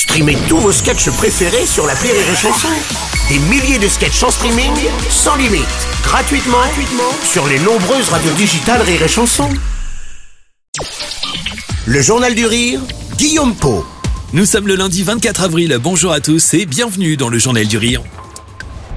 Streamez tous vos sketchs préférés sur la Rire et Chanson. Des milliers de sketchs en streaming, sans limite, gratuitement, gratuitement sur les nombreuses radios digitales Rire et Chanson. Le Journal du Rire, Guillaume Po. Nous sommes le lundi 24 avril. Bonjour à tous et bienvenue dans le Journal du Rire.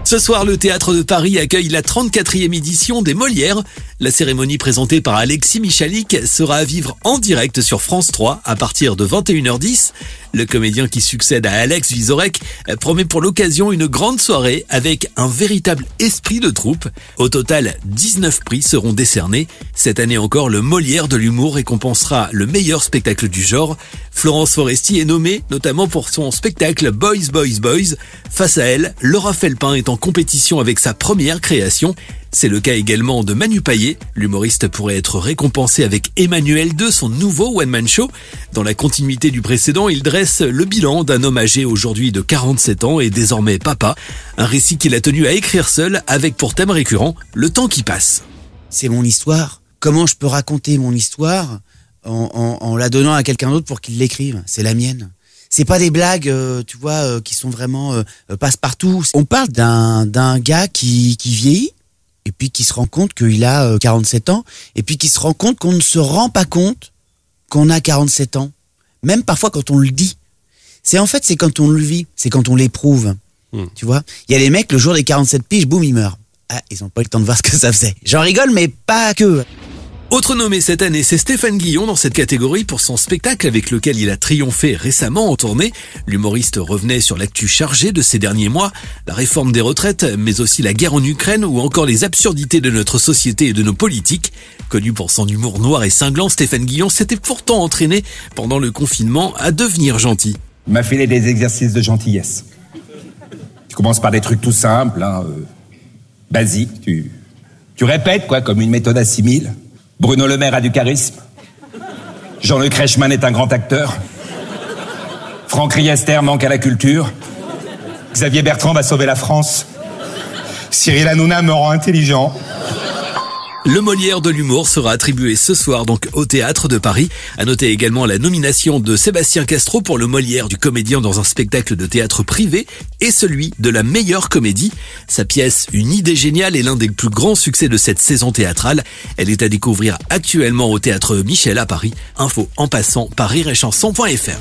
Ce soir, le théâtre de Paris accueille la 34e édition des Molières. La cérémonie présentée par Alexis Michalik sera à vivre en direct sur France 3 à partir de 21h10. Le comédien qui succède à Alex Vizorek promet pour l'occasion une grande soirée avec un véritable esprit de troupe. Au total, 19 prix seront décernés. Cette année encore, le Molière de l'humour récompensera le meilleur spectacle du genre. Florence Foresti est nommée notamment pour son spectacle Boys Boys Boys. Face à elle, Laura Felpin est en compétition avec sa première création. C'est le cas également de Manu Payet. L'humoriste pourrait être récompensé avec Emmanuel II, son nouveau one-man show. Dans la continuité du précédent, il dresse le bilan d'un homme âgé aujourd'hui de 47 ans et désormais papa. Un récit qu'il a tenu à écrire seul avec pour thème récurrent le temps qui passe. C'est mon histoire. Comment je peux raconter mon histoire en, la donnant à quelqu'un d'autre pour qu'il l'écrive? C'est la mienne c'est pas des blagues, euh, tu vois, euh, qui sont vraiment euh, passe-partout. On parle d'un d'un gars qui vieillit, et puis qui se rend compte qu'il a 47 euh, ans, et puis qui se rend compte qu'on ne se rend pas compte qu'on a 47 ans, même parfois quand on le dit. C'est en fait, c'est quand on le vit, c'est quand on l'éprouve. Hmm. Tu vois, il y a les mecs, le jour des 47 piges, boum, ils meurent. Ah, ils ont pas eu le temps de voir ce que ça faisait. J'en rigole, mais pas que. Autre nommé cette année, c'est Stéphane Guillon dans cette catégorie pour son spectacle avec lequel il a triomphé récemment en tournée. L'humoriste revenait sur l'actu chargée de ces derniers mois, la réforme des retraites, mais aussi la guerre en Ukraine ou encore les absurdités de notre société et de nos politiques. Connu pour son humour noir et cinglant, Stéphane Guillon s'était pourtant entraîné pendant le confinement à devenir gentil. Il m'a filé des exercices de gentillesse. Tu commences par des trucs tout simples, hein, euh, basiques. Tu, tu répètes, quoi, comme une méthode à 6000. Bruno Le Maire a du charisme. Jean-Luc Reichmann est un grand acteur. Franck Riester manque à la culture. Xavier Bertrand va sauver la France. Cyril Hanouna me rend intelligent. Le Molière de l'humour sera attribué ce soir donc au théâtre de Paris. À noter également la nomination de Sébastien Castro pour le Molière du comédien dans un spectacle de théâtre privé et celui de la meilleure comédie. Sa pièce Une idée géniale est l'un des plus grands succès de cette saison théâtrale. Elle est à découvrir actuellement au théâtre Michel à Paris. Info en passant par rireetchanson.fr.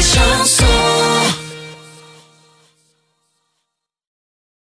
Chanson.